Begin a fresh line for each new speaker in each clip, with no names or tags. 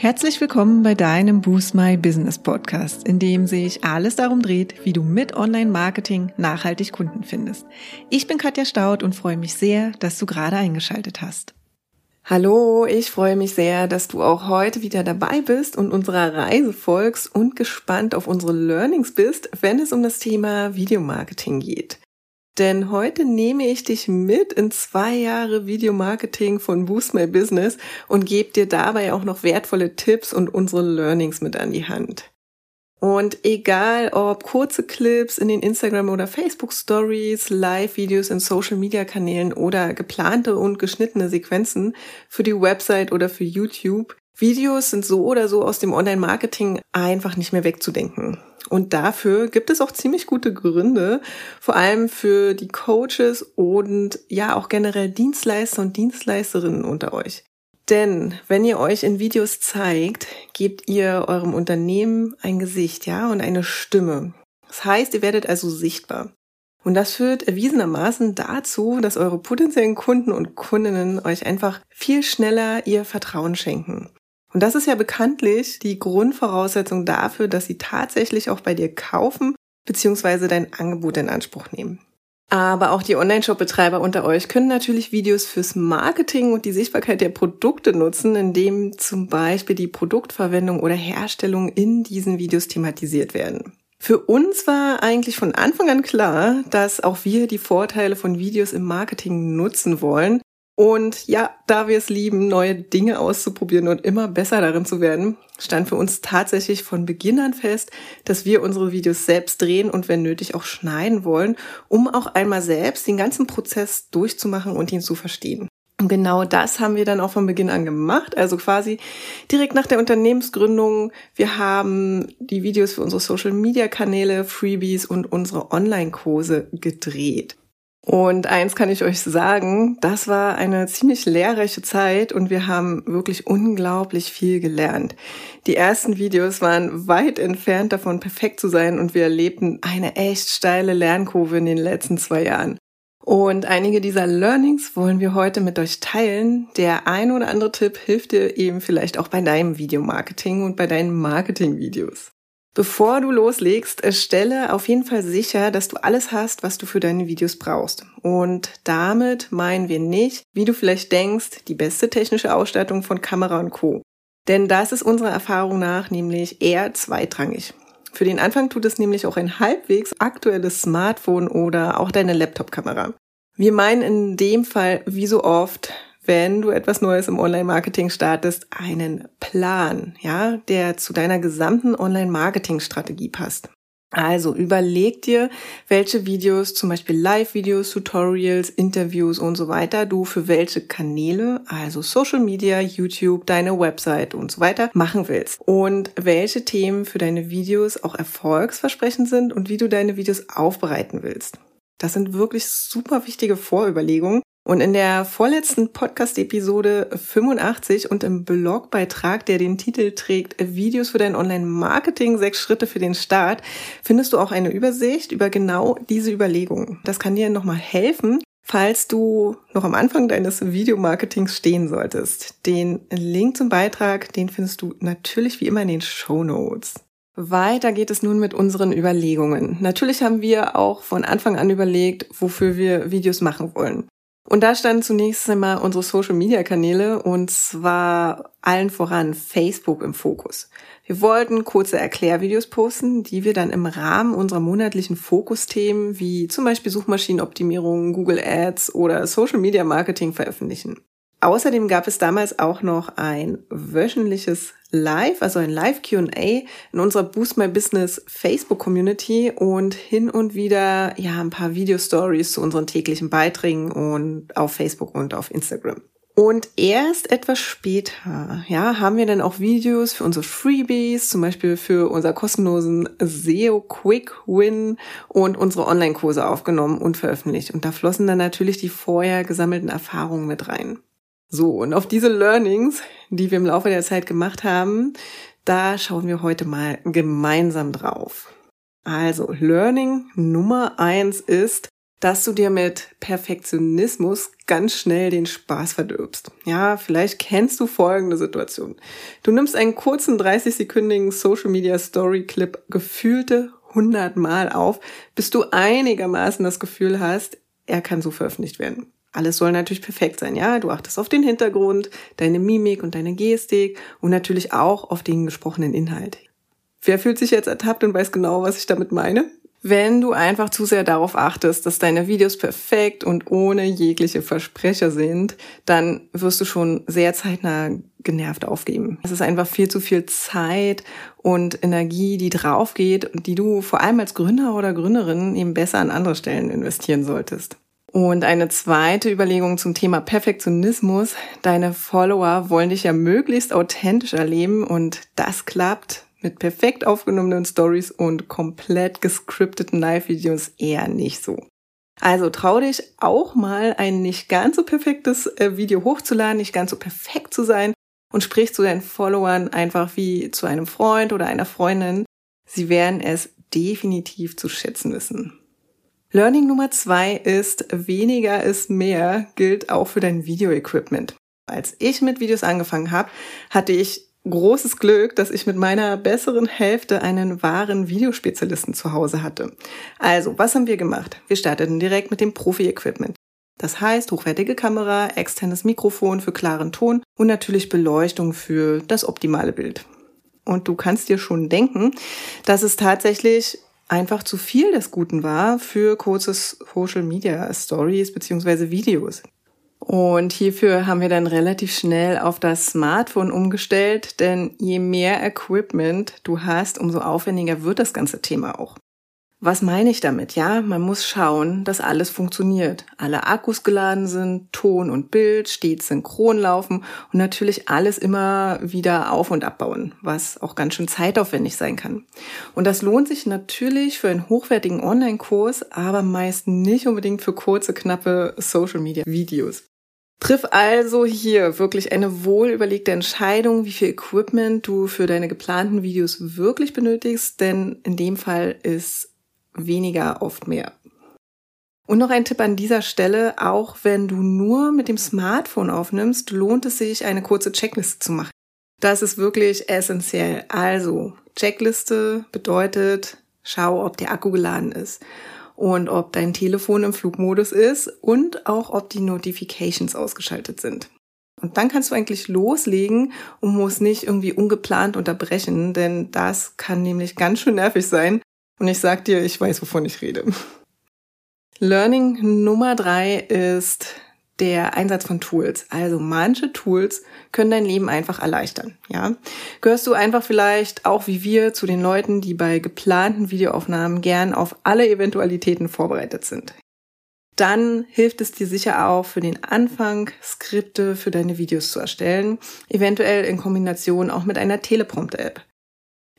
Herzlich willkommen bei deinem Boost My Business Podcast, in dem sich alles darum dreht, wie du mit Online-Marketing nachhaltig Kunden findest. Ich bin Katja Staud und freue mich sehr, dass du gerade eingeschaltet hast.
Hallo, ich freue mich sehr, dass du auch heute wieder dabei bist und unserer Reise folgst und gespannt auf unsere Learnings bist, wenn es um das Thema Videomarketing geht. Denn heute nehme ich dich mit in zwei Jahre Videomarketing von Boost My Business und gebe dir dabei auch noch wertvolle Tipps und unsere Learnings mit an die Hand. Und egal ob kurze Clips in den Instagram oder Facebook Stories, Live-Videos in Social-Media-Kanälen oder geplante und geschnittene Sequenzen für die Website oder für YouTube, Videos sind so oder so aus dem Online-Marketing einfach nicht mehr wegzudenken. Und dafür gibt es auch ziemlich gute Gründe, vor allem für die Coaches und ja auch generell Dienstleister und Dienstleisterinnen unter euch. Denn wenn ihr euch in Videos zeigt, gebt ihr eurem Unternehmen ein Gesicht, ja, und eine Stimme. Das heißt, ihr werdet also sichtbar. Und das führt erwiesenermaßen dazu, dass eure potenziellen Kunden und Kundinnen euch einfach viel schneller ihr Vertrauen schenken. Und das ist ja bekanntlich die Grundvoraussetzung dafür, dass sie tatsächlich auch bei dir kaufen bzw. dein Angebot in Anspruch nehmen. Aber auch die Online-Shop-Betreiber unter euch können natürlich Videos fürs Marketing und die Sichtbarkeit der Produkte nutzen, indem zum Beispiel die Produktverwendung oder Herstellung in diesen Videos thematisiert werden. Für uns war eigentlich von Anfang an klar, dass auch wir die Vorteile von Videos im Marketing nutzen wollen und ja, da wir es lieben, neue Dinge auszuprobieren und immer besser darin zu werden, stand für uns tatsächlich von Beginn an fest, dass wir unsere Videos selbst drehen und wenn nötig auch schneiden wollen, um auch einmal selbst den ganzen Prozess durchzumachen und ihn zu verstehen. Und genau das haben wir dann auch von Beginn an gemacht, also quasi direkt nach der Unternehmensgründung. Wir haben die Videos für unsere Social-Media-Kanäle, Freebies und unsere Online-Kurse gedreht. Und eins kann ich euch sagen, das war eine ziemlich lehrreiche Zeit und wir haben wirklich unglaublich viel gelernt. Die ersten Videos waren weit entfernt davon, perfekt zu sein und wir erlebten eine echt steile Lernkurve in den letzten zwei Jahren. Und einige dieser Learnings wollen wir heute mit euch teilen. Der ein oder andere Tipp hilft dir eben vielleicht auch bei deinem Videomarketing und bei deinen Marketingvideos. Bevor du loslegst, stelle auf jeden Fall sicher, dass du alles hast, was du für deine Videos brauchst. Und damit meinen wir nicht, wie du vielleicht denkst, die beste technische Ausstattung von Kamera und Co. Denn das ist unserer Erfahrung nach nämlich eher zweitrangig. Für den Anfang tut es nämlich auch ein halbwegs aktuelles Smartphone oder auch deine Laptop-Kamera. Wir meinen in dem Fall, wie so oft, wenn du etwas Neues im Online-Marketing startest, einen Plan, ja, der zu deiner gesamten Online-Marketing-Strategie passt. Also überleg dir, welche Videos, zum Beispiel Live-Videos, Tutorials, Interviews und so weiter, du für welche Kanäle, also Social Media, YouTube, deine Website und so weiter, machen willst. Und welche Themen für deine Videos auch erfolgsversprechend sind und wie du deine Videos aufbereiten willst. Das sind wirklich super wichtige Vorüberlegungen, und in der vorletzten Podcast-Episode 85 und im Blogbeitrag, der den Titel trägt Videos für dein Online-Marketing, sechs Schritte für den Start, findest du auch eine Übersicht über genau diese Überlegungen. Das kann dir nochmal helfen, falls du noch am Anfang deines Videomarketings stehen solltest. Den Link zum Beitrag, den findest du natürlich wie immer in den Show Notes. Weiter geht es nun mit unseren Überlegungen. Natürlich haben wir auch von Anfang an überlegt, wofür wir Videos machen wollen. Und da standen zunächst einmal unsere Social-Media-Kanäle und zwar allen voran Facebook im Fokus. Wir wollten kurze Erklärvideos posten, die wir dann im Rahmen unserer monatlichen Fokusthemen wie zum Beispiel Suchmaschinenoptimierung, Google Ads oder Social Media Marketing veröffentlichen. Außerdem gab es damals auch noch ein wöchentliches Live, also ein Live QA in unserer Boost My Business Facebook Community und hin und wieder ja ein paar Video Stories zu unseren täglichen Beiträgen und auf Facebook und auf Instagram. Und erst etwas später, ja, haben wir dann auch Videos für unsere Freebies, zum Beispiel für unser kostenlosen SEO Quick Win und unsere Online-Kurse aufgenommen und veröffentlicht. Und da flossen dann natürlich die vorher gesammelten Erfahrungen mit rein. So, und auf diese Learnings, die wir im Laufe der Zeit gemacht haben, da schauen wir heute mal gemeinsam drauf. Also, Learning Nummer eins ist, dass du dir mit Perfektionismus ganz schnell den Spaß verdirbst. Ja, vielleicht kennst du folgende Situation. Du nimmst einen kurzen 30-sekündigen Social Media Story Clip gefühlte 100 Mal auf, bis du einigermaßen das Gefühl hast, er kann so veröffentlicht werden. Alles soll natürlich perfekt sein, ja. Du achtest auf den Hintergrund, deine Mimik und deine Gestik und natürlich auch auf den gesprochenen Inhalt. Wer fühlt sich jetzt ertappt und weiß genau, was ich damit meine? Wenn du einfach zu sehr darauf achtest, dass deine Videos perfekt und ohne jegliche Versprecher sind, dann wirst du schon sehr zeitnah genervt aufgeben. Es ist einfach viel zu viel Zeit und Energie, die drauf geht und die du vor allem als Gründer oder Gründerin eben besser an andere Stellen investieren solltest. Und eine zweite Überlegung zum Thema Perfektionismus. Deine Follower wollen dich ja möglichst authentisch erleben und das klappt mit perfekt aufgenommenen Stories und komplett gescripteten Live-Videos eher nicht so. Also trau dich auch mal ein nicht ganz so perfektes äh, Video hochzuladen, nicht ganz so perfekt zu sein und sprich zu deinen Followern einfach wie zu einem Freund oder einer Freundin. Sie werden es definitiv zu schätzen wissen. Learning Nummer zwei ist, weniger ist mehr, gilt auch für dein Video-Equipment. Als ich mit Videos angefangen habe, hatte ich großes Glück, dass ich mit meiner besseren Hälfte einen wahren Videospezialisten zu Hause hatte. Also, was haben wir gemacht? Wir starteten direkt mit dem Profi-Equipment. Das heißt, hochwertige Kamera, externes Mikrofon für klaren Ton und natürlich Beleuchtung für das optimale Bild. Und du kannst dir schon denken, dass es tatsächlich einfach zu viel des Guten war für kurze Social Media Stories beziehungsweise Videos. Und hierfür haben wir dann relativ schnell auf das Smartphone umgestellt, denn je mehr Equipment du hast, umso aufwendiger wird das ganze Thema auch. Was meine ich damit? Ja, man muss schauen, dass alles funktioniert. Alle Akkus geladen sind, Ton und Bild stets synchron laufen und natürlich alles immer wieder auf und abbauen, was auch ganz schön zeitaufwendig sein kann. Und das lohnt sich natürlich für einen hochwertigen Online-Kurs, aber meist nicht unbedingt für kurze, knappe Social-Media-Videos. Triff also hier wirklich eine wohlüberlegte Entscheidung, wie viel Equipment du für deine geplanten Videos wirklich benötigst, denn in dem Fall ist weniger oft mehr. Und noch ein Tipp an dieser Stelle, auch wenn du nur mit dem Smartphone aufnimmst, lohnt es sich, eine kurze Checkliste zu machen. Das ist wirklich essentiell. Also, Checkliste bedeutet, schau, ob der Akku geladen ist und ob dein Telefon im Flugmodus ist und auch ob die Notifications ausgeschaltet sind. Und dann kannst du eigentlich loslegen und musst nicht irgendwie ungeplant unterbrechen, denn das kann nämlich ganz schön nervig sein. Und ich sag dir, ich weiß, wovon ich rede. Learning Nummer drei ist, der Einsatz von Tools. Also manche Tools können dein Leben einfach erleichtern, ja. Gehörst du einfach vielleicht auch wie wir zu den Leuten, die bei geplanten Videoaufnahmen gern auf alle Eventualitäten vorbereitet sind. Dann hilft es dir sicher auch für den Anfang, Skripte für deine Videos zu erstellen, eventuell in Kombination auch mit einer Teleprompter-App.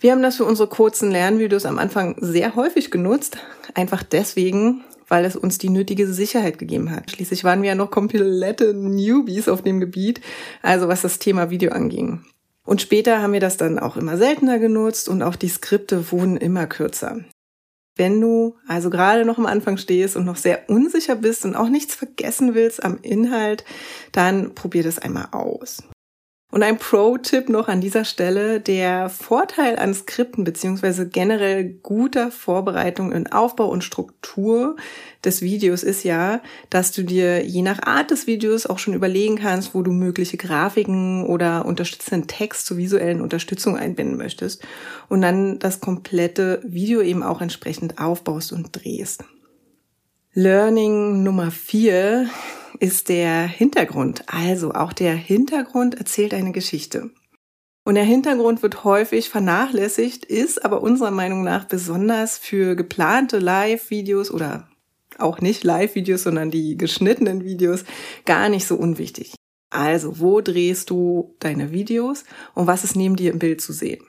Wir haben das für unsere kurzen Lernvideos am Anfang sehr häufig genutzt, einfach deswegen, weil es uns die nötige Sicherheit gegeben hat. Schließlich waren wir ja noch komplette Newbies auf dem Gebiet, also was das Thema Video anging. Und später haben wir das dann auch immer seltener genutzt und auch die Skripte wurden immer kürzer. Wenn du also gerade noch am Anfang stehst und noch sehr unsicher bist und auch nichts vergessen willst am Inhalt, dann probier das einmal aus. Und ein Pro-Tipp noch an dieser Stelle. Der Vorteil an Skripten beziehungsweise generell guter Vorbereitung in Aufbau und Struktur des Videos ist ja, dass du dir je nach Art des Videos auch schon überlegen kannst, wo du mögliche Grafiken oder unterstützenden Text zur visuellen Unterstützung einbinden möchtest und dann das komplette Video eben auch entsprechend aufbaust und drehst. Learning Nummer vier ist der Hintergrund. Also auch der Hintergrund erzählt eine Geschichte. Und der Hintergrund wird häufig vernachlässigt, ist aber unserer Meinung nach besonders für geplante Live-Videos oder auch nicht Live-Videos, sondern die geschnittenen Videos gar nicht so unwichtig. Also, wo drehst du deine Videos und was ist neben dir im Bild zu sehen?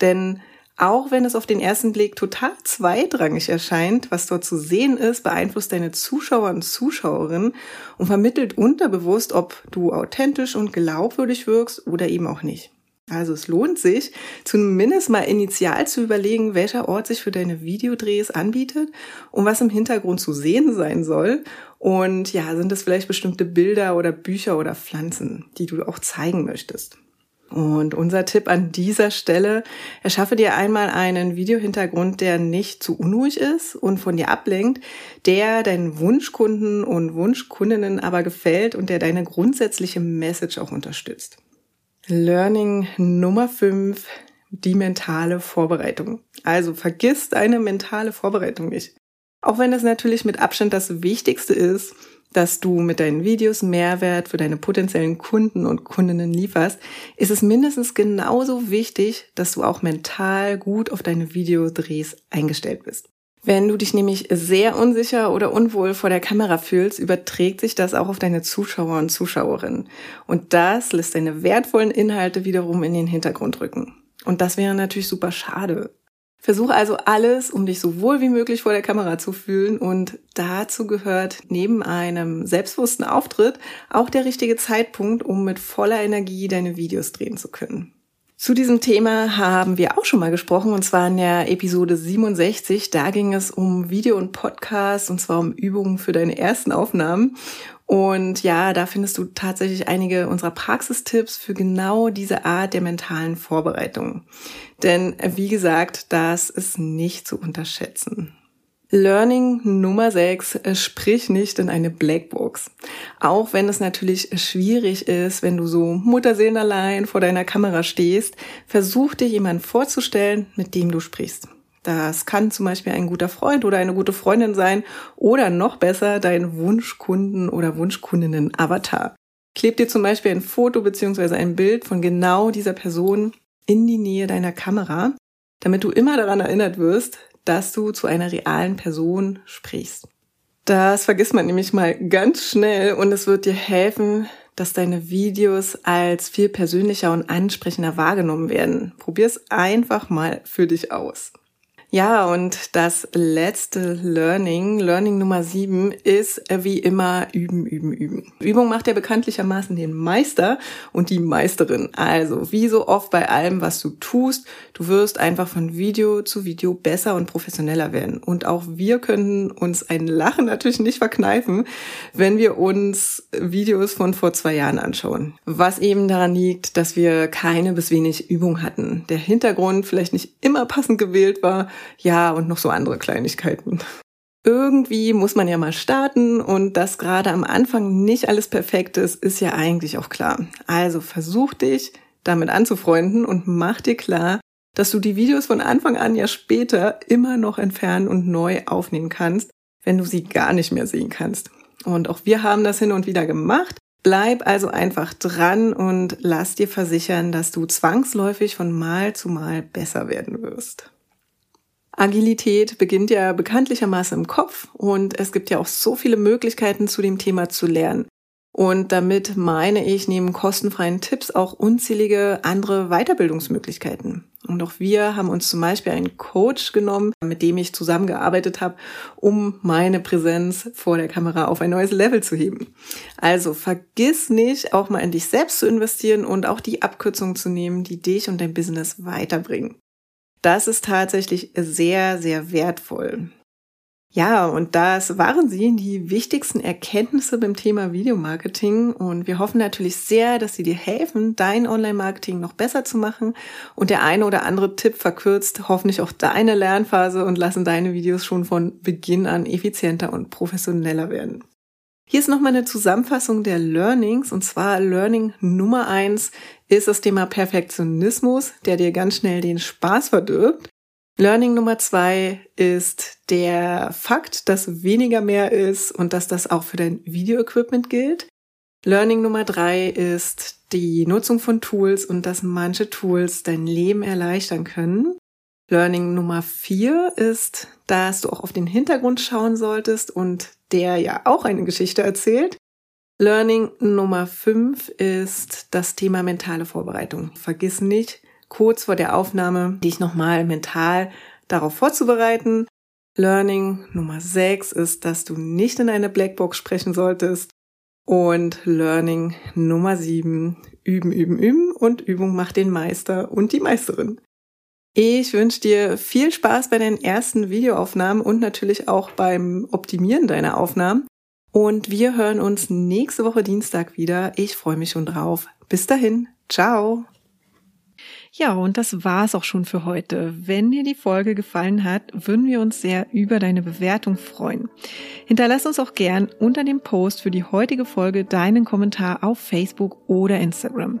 Denn auch wenn es auf den ersten Blick total zweitrangig erscheint, was dort zu sehen ist, beeinflusst deine Zuschauer und Zuschauerinnen und vermittelt unterbewusst, ob du authentisch und glaubwürdig wirkst oder eben auch nicht. Also es lohnt sich, zumindest mal initial zu überlegen, welcher Ort sich für deine Videodrehs anbietet und was im Hintergrund zu sehen sein soll. Und ja, sind es vielleicht bestimmte Bilder oder Bücher oder Pflanzen, die du auch zeigen möchtest. Und unser Tipp an dieser Stelle, erschaffe dir einmal einen Videohintergrund, der nicht zu unruhig ist und von dir ablenkt, der deinen Wunschkunden und Wunschkundinnen aber gefällt und der deine grundsätzliche Message auch unterstützt. Learning Nummer 5, die mentale Vorbereitung. Also vergiss deine mentale Vorbereitung nicht. Auch wenn das natürlich mit Abstand das Wichtigste ist, dass du mit deinen Videos Mehrwert für deine potenziellen Kunden und Kundinnen lieferst, ist es mindestens genauso wichtig, dass du auch mental gut auf deine Videodrehs eingestellt bist. Wenn du dich nämlich sehr unsicher oder unwohl vor der Kamera fühlst, überträgt sich das auch auf deine Zuschauer und Zuschauerinnen. Und das lässt deine wertvollen Inhalte wiederum in den Hintergrund rücken. Und das wäre natürlich super schade. Versuche also alles, um dich so wohl wie möglich vor der Kamera zu fühlen und dazu gehört neben einem selbstbewussten Auftritt auch der richtige Zeitpunkt, um mit voller Energie deine Videos drehen zu können. Zu diesem Thema haben wir auch schon mal gesprochen und zwar in der Episode 67. Da ging es um Video und Podcast und zwar um Übungen für deine ersten Aufnahmen. Und ja, da findest du tatsächlich einige unserer Praxistipps für genau diese Art der mentalen Vorbereitung. Denn wie gesagt, das ist nicht zu unterschätzen. Learning Nummer 6, sprich nicht in eine Blackbox. Auch wenn es natürlich schwierig ist, wenn du so mutterseelenallein vor deiner Kamera stehst, versuch dir jemanden vorzustellen, mit dem du sprichst. Das kann zum Beispiel ein guter Freund oder eine gute Freundin sein oder noch besser dein Wunschkunden oder Wunschkundinnen-Avatar. Kleb dir zum Beispiel ein Foto beziehungsweise ein Bild von genau dieser Person in die Nähe deiner Kamera, damit du immer daran erinnert wirst, dass du zu einer realen Person sprichst. Das vergisst man nämlich mal ganz schnell und es wird dir helfen, dass deine Videos als viel persönlicher und ansprechender wahrgenommen werden. Probier es einfach mal für dich aus. Ja, und das letzte Learning, Learning Nummer sieben, ist wie immer üben, üben, üben. Übung macht ja bekanntlichermaßen den Meister und die Meisterin. Also, wie so oft bei allem, was du tust, du wirst einfach von Video zu Video besser und professioneller werden. Und auch wir können uns ein Lachen natürlich nicht verkneifen, wenn wir uns Videos von vor zwei Jahren anschauen. Was eben daran liegt, dass wir keine bis wenig Übung hatten. Der Hintergrund vielleicht nicht immer passend gewählt war ja, und noch so andere Kleinigkeiten. Irgendwie muss man ja mal starten und dass gerade am Anfang nicht alles perfekt ist, ist ja eigentlich auch klar. Also versuch dich damit anzufreunden und mach dir klar, dass du die Videos von Anfang an ja später immer noch entfernen und neu aufnehmen kannst, wenn du sie gar nicht mehr sehen kannst. Und auch wir haben das hin und wieder gemacht. Bleib also einfach dran und lass dir versichern, dass du zwangsläufig von Mal zu Mal besser werden wirst. Agilität beginnt ja bekanntlichermaßen im Kopf und es gibt ja auch so viele Möglichkeiten zu dem Thema zu lernen. Und damit meine ich neben kostenfreien Tipps auch unzählige andere Weiterbildungsmöglichkeiten. Und auch wir haben uns zum Beispiel einen Coach genommen, mit dem ich zusammengearbeitet habe, um meine Präsenz vor der Kamera auf ein neues Level zu heben. Also vergiss nicht, auch mal in dich selbst zu investieren und auch die Abkürzungen zu nehmen, die dich und dein Business weiterbringen. Das ist tatsächlich sehr, sehr wertvoll. Ja, und das waren sie, die wichtigsten Erkenntnisse beim Thema Videomarketing. Und wir hoffen natürlich sehr, dass sie dir helfen, dein Online-Marketing noch besser zu machen. Und der eine oder andere Tipp verkürzt hoffentlich auch deine Lernphase und lassen deine Videos schon von Beginn an effizienter und professioneller werden. Hier ist nochmal eine Zusammenfassung der Learnings und zwar Learning Nummer eins ist das Thema Perfektionismus, der dir ganz schnell den Spaß verdirbt. Learning Nummer zwei ist der Fakt, dass weniger mehr ist und dass das auch für dein Videoequipment gilt. Learning Nummer drei ist die Nutzung von Tools und dass manche Tools dein Leben erleichtern können. Learning Nummer vier ist, dass du auch auf den Hintergrund schauen solltest und der ja auch eine Geschichte erzählt. Learning Nummer 5 ist das Thema mentale Vorbereitung. Vergiss nicht, kurz vor der Aufnahme dich nochmal mental darauf vorzubereiten. Learning Nummer 6 ist, dass du nicht in eine Blackbox sprechen solltest. Und Learning Nummer 7, üben, üben, üben und Übung macht den Meister und die Meisterin. Ich wünsche dir viel Spaß bei deinen ersten Videoaufnahmen und natürlich auch beim Optimieren deiner Aufnahmen. Und wir hören uns nächste Woche Dienstag wieder. Ich freue mich schon drauf. Bis dahin. Ciao.
Ja, und das war's auch schon für heute. Wenn dir die Folge gefallen hat, würden wir uns sehr über deine Bewertung freuen. Hinterlass uns auch gern unter dem Post für die heutige Folge deinen Kommentar auf Facebook oder Instagram.